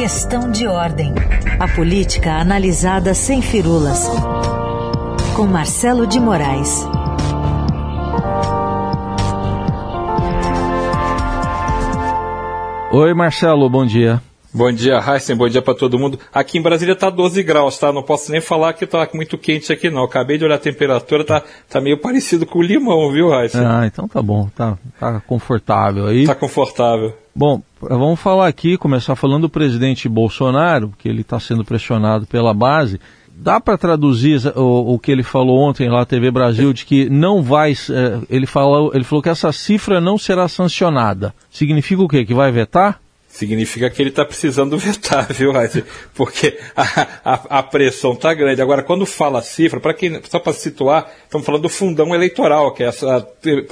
Questão de ordem. A política analisada sem firulas. Com Marcelo de Moraes. Oi, Marcelo, bom dia. Bom dia, Heisen, bom dia para todo mundo. Aqui em Brasília tá 12 graus, tá? Não posso nem falar que tá muito quente aqui não. Acabei de olhar a temperatura, tá, tá meio parecido com o limão, viu, Heisen? Ah, então tá bom, tá, tá confortável aí. Tá confortável. Bom, vamos falar aqui, começar falando do presidente Bolsonaro, que ele está sendo pressionado pela base. Dá para traduzir o, o, que ele falou ontem lá na TV Brasil de que não vai. Eh, ele falou, ele falou que essa cifra não será sancionada. Significa o quê? Que vai vetar? Significa que ele está precisando vetar, viu, Heisen? Porque a, a, a pressão está grande. Agora, quando fala cifra, para quem só para situar, estamos falando do fundão eleitoral, que é, essa,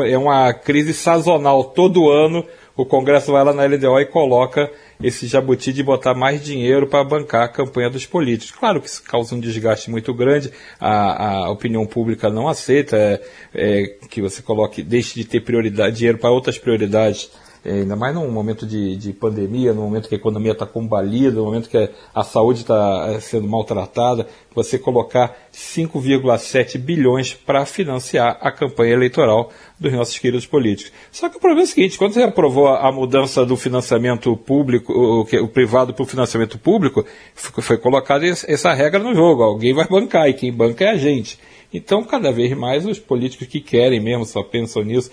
é uma crise sazonal. Todo ano o Congresso vai lá na LDO e coloca esse jabuti de botar mais dinheiro para bancar a campanha dos políticos. Claro que isso causa um desgaste muito grande, a, a opinião pública não aceita é, é, que você coloque, deixe de ter prioridade, dinheiro para outras prioridades é, ainda mais num momento de, de pandemia, no momento que a economia está combalida, no momento que a saúde está é, sendo maltratada, você colocar 5,7 bilhões para financiar a campanha eleitoral dos nossos queridos políticos. Só que o problema é o seguinte, quando você aprovou a mudança do financiamento público, o, o privado para o financiamento público, foi colocada essa regra no jogo, alguém vai bancar e quem banca é a gente. Então, cada vez mais os políticos que querem mesmo, só pensam nisso,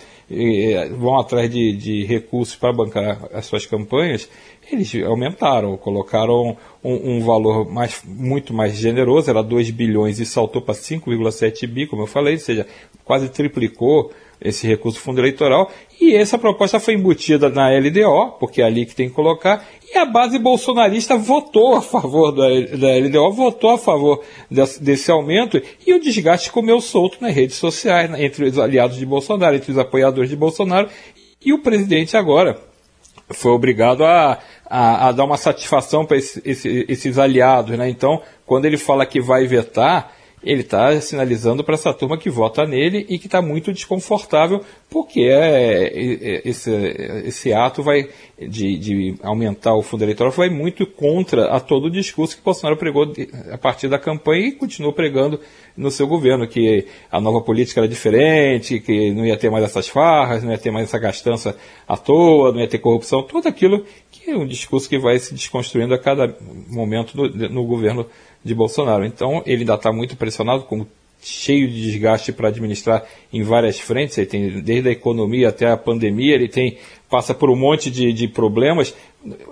vão atrás de, de recursos para bancar as suas campanhas, eles aumentaram, colocaram um, um, valor mais, muito mais generoso, era 2 bilhões e saltou para 5,7 bi, como eu falei, ou seja, quase triplicou esse recurso do fundo eleitoral, e essa proposta foi embutida na LDO, porque é ali que tem que colocar, e a base bolsonarista votou a favor da, da LDO, votou a favor desse, desse, aumento, e o desgaste comeu solto nas redes sociais, entre os aliados de Bolsonaro, entre os apoiadores de Bolsonaro, e o presidente agora foi obrigado a, a, a dar uma satisfação para esse, esse, esses aliados. Né? Então, quando ele fala que vai vetar, ele está sinalizando para essa turma que vota nele e que está muito desconfortável, porque é, é, esse, esse ato vai de, de, aumentar o fundo eleitoral vai muito contra a todo o discurso que Bolsonaro pregou a partir da campanha e continuou pregando no seu governo, que a nova política era diferente, que não ia ter mais essas farras, não ia ter mais essa gastança à toa, não ia ter corrupção, tudo aquilo que é um discurso que vai se desconstruindo a cada momento no, no governo de Bolsonaro. Então ele ainda está muito pressionado, com cheio de desgaste para administrar em várias frentes. Ele tem desde a economia até a pandemia, ele tem passa por um monte de, de problemas.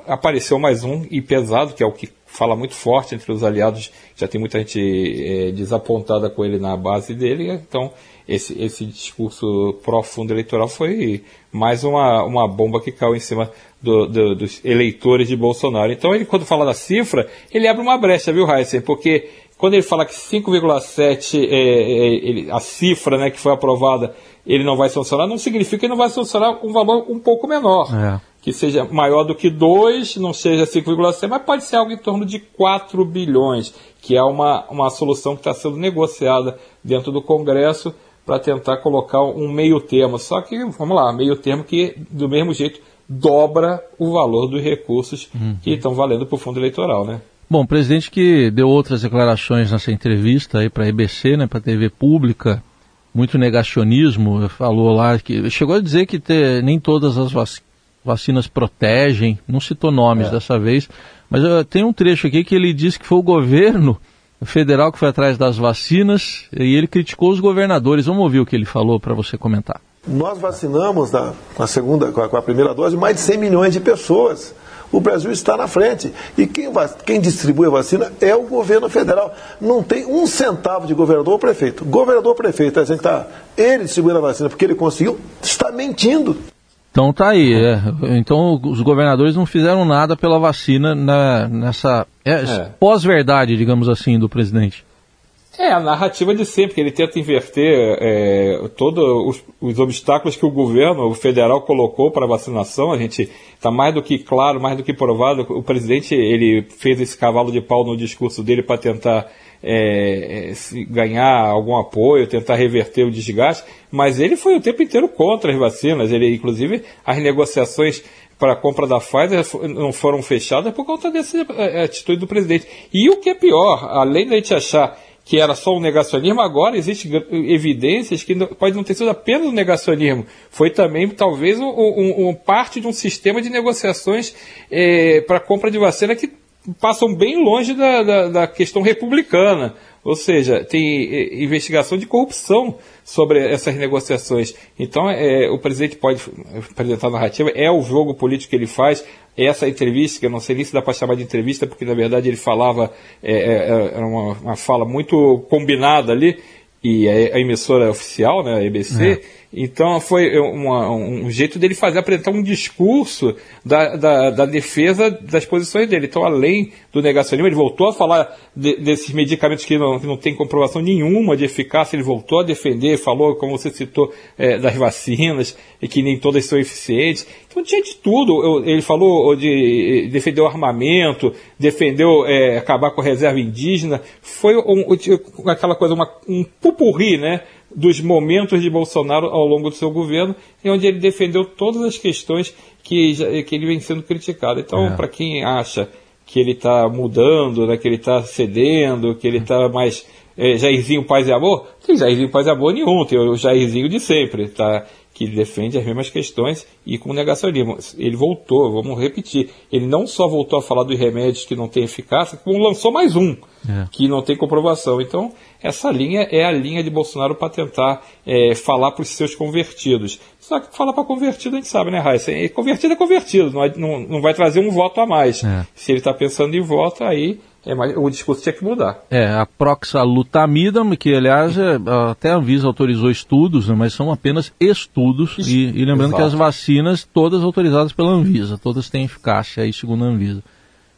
Apareceu mais um e pesado, que é o que fala muito forte entre os aliados. Já tem muita gente é, desapontada com ele na base dele. Então esse, esse discurso pró-fundo eleitoral foi mais uma, uma bomba que caiu em cima do, do, dos eleitores de Bolsonaro. Então, ele, quando fala da cifra, ele abre uma brecha, viu, Heisen? Porque quando ele fala que 5,7 é, é, a cifra né, que foi aprovada, ele não vai sancionar, não significa que ele não vai sancionar um valor um pouco menor. É. Que seja maior do que 2, não seja 5,7, mas pode ser algo em torno de 4 bilhões, que é uma, uma solução que está sendo negociada dentro do Congresso para tentar colocar um meio termo. Só que, vamos lá, meio termo que, do mesmo jeito, dobra o valor dos recursos uhum. que estão valendo para o fundo eleitoral, né? Bom, o presidente que deu outras declarações nessa entrevista aí para a EBC, né, para a TV pública, muito negacionismo, falou lá que chegou a dizer que ter, nem todas as vac vacinas protegem, não citou nomes é. dessa vez, mas uh, tem um trecho aqui que ele disse que foi o governo federal que foi atrás das vacinas e ele criticou os governadores. Vamos ouvir o que ele falou para você comentar. Nós vacinamos na, na segunda, com a, com a, primeira dose mais de 100 milhões de pessoas. O Brasil está na frente. E quem, quem distribui a vacina é o governo federal. Não tem um centavo de governador ou prefeito. Governador ou prefeito, tá dizendo que tá, ele distribuindo a vacina porque ele conseguiu, está mentindo. Então tá aí. É. Então os governadores não fizeram nada pela vacina na, nessa é, é. pós-verdade, digamos assim, do presidente. É, a narrativa de sempre, que ele tenta inverter é, todos os, os, obstáculos que o governo federal colocou para a vacinação. A gente está mais do que claro, mais do que provado. O presidente ele fez esse cavalo de pau no discurso dele para tentar é, é, ganhar algum apoio, tentar reverter o desgaste, mas ele foi o tempo inteiro contra as vacinas. Ele, inclusive, as negociações para a compra da Pfizer não foram fechadas por conta dessa é, atitude do presidente. E o que é pior, além da gente achar que era só um negacionismo, agora existem evidências que pode não ter sido apenas um negacionismo, foi também talvez um, um, um parte de um sistema de negociações é, para compra de vacina que passam bem longe da, da, da questão republicana. Ou seja, tem é, investigação de corrupção sobre essas negociações. Então, é, o presidente pode apresentar a narrativa, é o jogo político que ele faz, essa entrevista, que eu não sei nem se dá para chamar de entrevista, porque na verdade ele falava, é, é, é era uma, uma, fala muito combinada ali, e a, a emissora oficial, né, a EBC, é. então foi uma, um jeito dele fazer, apresentar um discurso da, da, da, defesa das posições dele. Então, além do negacionismo, ele voltou a falar de, desses medicamentos que não, que não tem comprovação nenhuma de eficácia, ele voltou a defender, falou, como você citou, é, das vacinas, e que nem todas são eficientes. Então tinha de tudo. Ele falou de defender o armamento, defendeu é, acabar com a reserva indígena. Foi um, aquela coisa, uma, um pupurri, né? Dos momentos de Bolsonaro ao longo do seu governo, onde ele defendeu todas as questões que, que ele vem sendo criticado. Então, é. para quem acha que ele está mudando, né, que ele está cedendo, que ele está mais é, Jairzinho Paz e Amor, tem Jairzinho Paz e Amor nenhum, tem o Jairzinho de sempre, tá? Que defende as mesmas questões e com negacionismo. Ele voltou, vamos repetir, ele não só voltou a falar dos remédios que não têm eficácia, como lançou mais um, é. que não tem comprovação. Então, essa linha é a linha de Bolsonaro para tentar é, falar para os seus convertidos. Só que falar para convertido a gente sabe, né, Raíssa? Convertido é convertido, não, não, não vai trazer um voto a mais. É. Se ele está pensando em voto, aí é, mas o discurso tinha que mudar. É, a proxalutamida, que aliás é, até a Anvisa autorizou estudos, né, mas são apenas estudos. E, e, lembrando Exato. que as vacinas, todas autorizadas pela Anvisa, todas têm eficácia aí, segundo a Anvisa.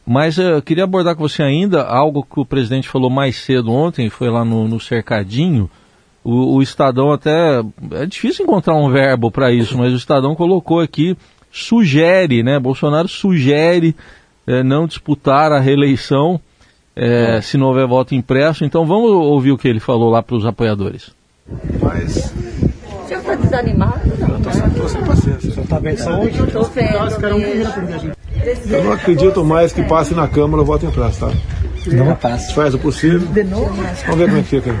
Mas eu queria abordar com você ainda algo que o presidente falou mais cedo ontem, foi lá no, no Cercadinho. O, o Estadão até. É difícil encontrar um verbo para isso, mas o Estadão colocou aqui, sugere, né? Bolsonaro sugere é, não disputar a reeleição é, se não houver voto impresso. Então vamos ouvir o que ele falou lá para os apoiadores. Mas. O senhor está desanimado? Não, estou sem, paciência. O senhor está bem de saúde? Estou. Eu não acredito mais que passe na Câmara o voto impresso, tá? Não passa. Faz o possível. De novo? Vamos ver como é que fica.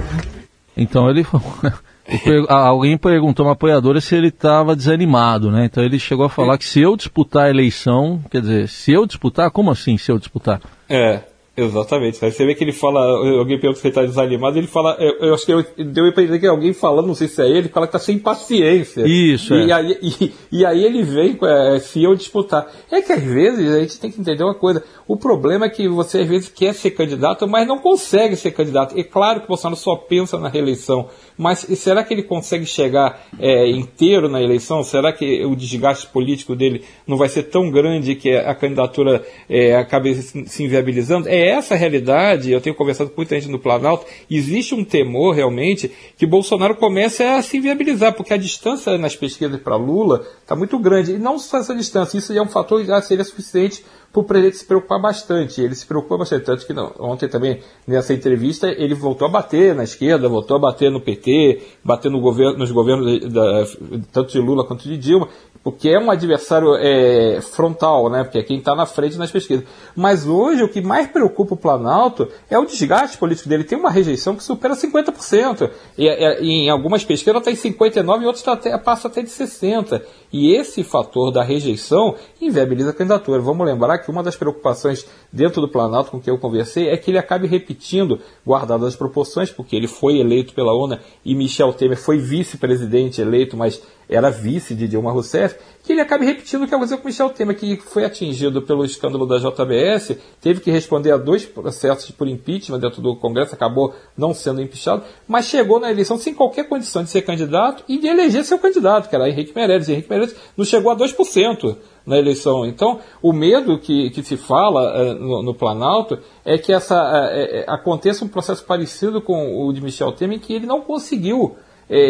Então ele alguém perguntou uma apoiadora se ele estava desanimado, né? Então ele chegou a falar que se eu disputar a eleição, quer dizer, se eu disputar, como assim se eu disputar? É. Exatamente. Aí você vê que ele fala, alguém pergunta se ele está desanimado, ele fala, eu, eu acho que eu, deu para entender que alguém falando, não sei se é ele, fala que está sem paciência. Isso, e, é. aí, e, e, aí ele vem é, se eu disputar. É que às vezes a gente tem que entender uma coisa, o problema é que você às vezes quer ser candidato, mas não consegue ser candidato. É claro que o Bolsonaro só pensa na reeleição, mas será que ele consegue chegar é, inteiro na eleição? Será que o desgaste político dele não vai ser tão grande que a candidatura é, acabe se inviabilizando? É essa realidade, eu tenho conversado com muita gente no Planalto, existe um temor realmente que Bolsonaro comece a se inviabilizar, porque a distância nas pesquisas para Lula está muito grande. E não só essa distância, isso é um fator que já seria suficiente para o presidente se preocupar bastante. Ele se preocupa bastante, tanto que não, ontem também, nessa entrevista, ele voltou a bater na esquerda, voltou a bater no PT, bater no governo, nos governos da, tanto de Lula quanto de Dilma, porque é um adversário é, frontal, né? Porque é quem está na frente nas pesquisas. Mas hoje o que mais preocupa o Planalto é o desgaste político dele. Tem uma rejeição que supera 50%. E, e, e em algumas pesquisas ela está em 59%, em outras tá até, passa até de 60%. E esse fator da rejeição inviabiliza a candidatura. Vamos lembrar que uma das preocupações dentro do Planalto com que eu conversei é que ele acabe repetindo, guardadas as proporções, porque ele foi eleito pela ONU e Michel Temer foi vice-presidente eleito, mas era vice de Dilma Rousseff, que ele acabe repetindo o que aconteceu com Michel Temer, que foi atingido pelo escândalo da JBS, teve que responder a dois processos por impeachment dentro do Congresso, acabou não sendo impeachado, mas chegou na eleição sem qualquer condição de ser candidato e de eleger seu candidato, que era Henrique Meirelles. Henrique Meirelles não chegou a 2% na eleição. Então, o medo que, que se fala uh, no, no, Planalto é que essa, uh, uh, aconteça um processo parecido com o de Michel Temer, que ele não conseguiu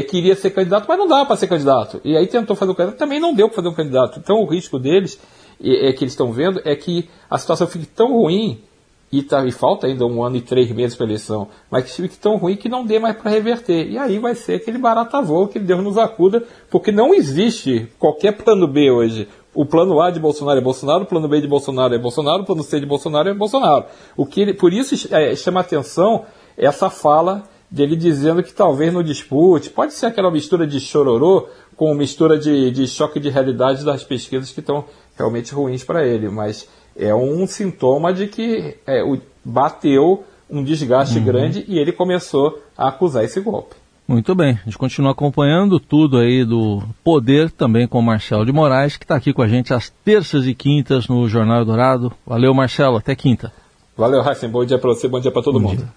queria ser candidato, mas não dava para ser candidato. E aí tentou fazer um candidato, também não deu para fazer um candidato. Então o risco deles, é, é que eles estão vendo, é que a situação fique tão ruim, e, tá, e falta ainda um ano e três meses para a eleição, mas que fique tão ruim que não dê mais para reverter. E aí vai ser aquele barata voo que Deus nos acuda, porque não existe qualquer plano B hoje. O plano A de Bolsonaro é Bolsonaro, o plano B de Bolsonaro é Bolsonaro, o plano C de Bolsonaro é Bolsonaro. O que ele, por isso é, chama atenção essa fala dele dizendo que talvez no dispute, pode ser aquela mistura de chororô com mistura de, de choque de realidade das pesquisas que estão realmente ruins para ele, mas é um sintoma de que é, o, bateu um desgaste uhum. grande e ele começou a acusar esse golpe. Muito bem, a gente continua acompanhando tudo aí do poder também com o Marcelo de Moraes, que está aqui com a gente às terças e quintas no Jornal Dourado. Valeu, Marcelo, até quinta. Valeu, Raíssa, bom dia para você, bom dia para todo bom mundo. Dia.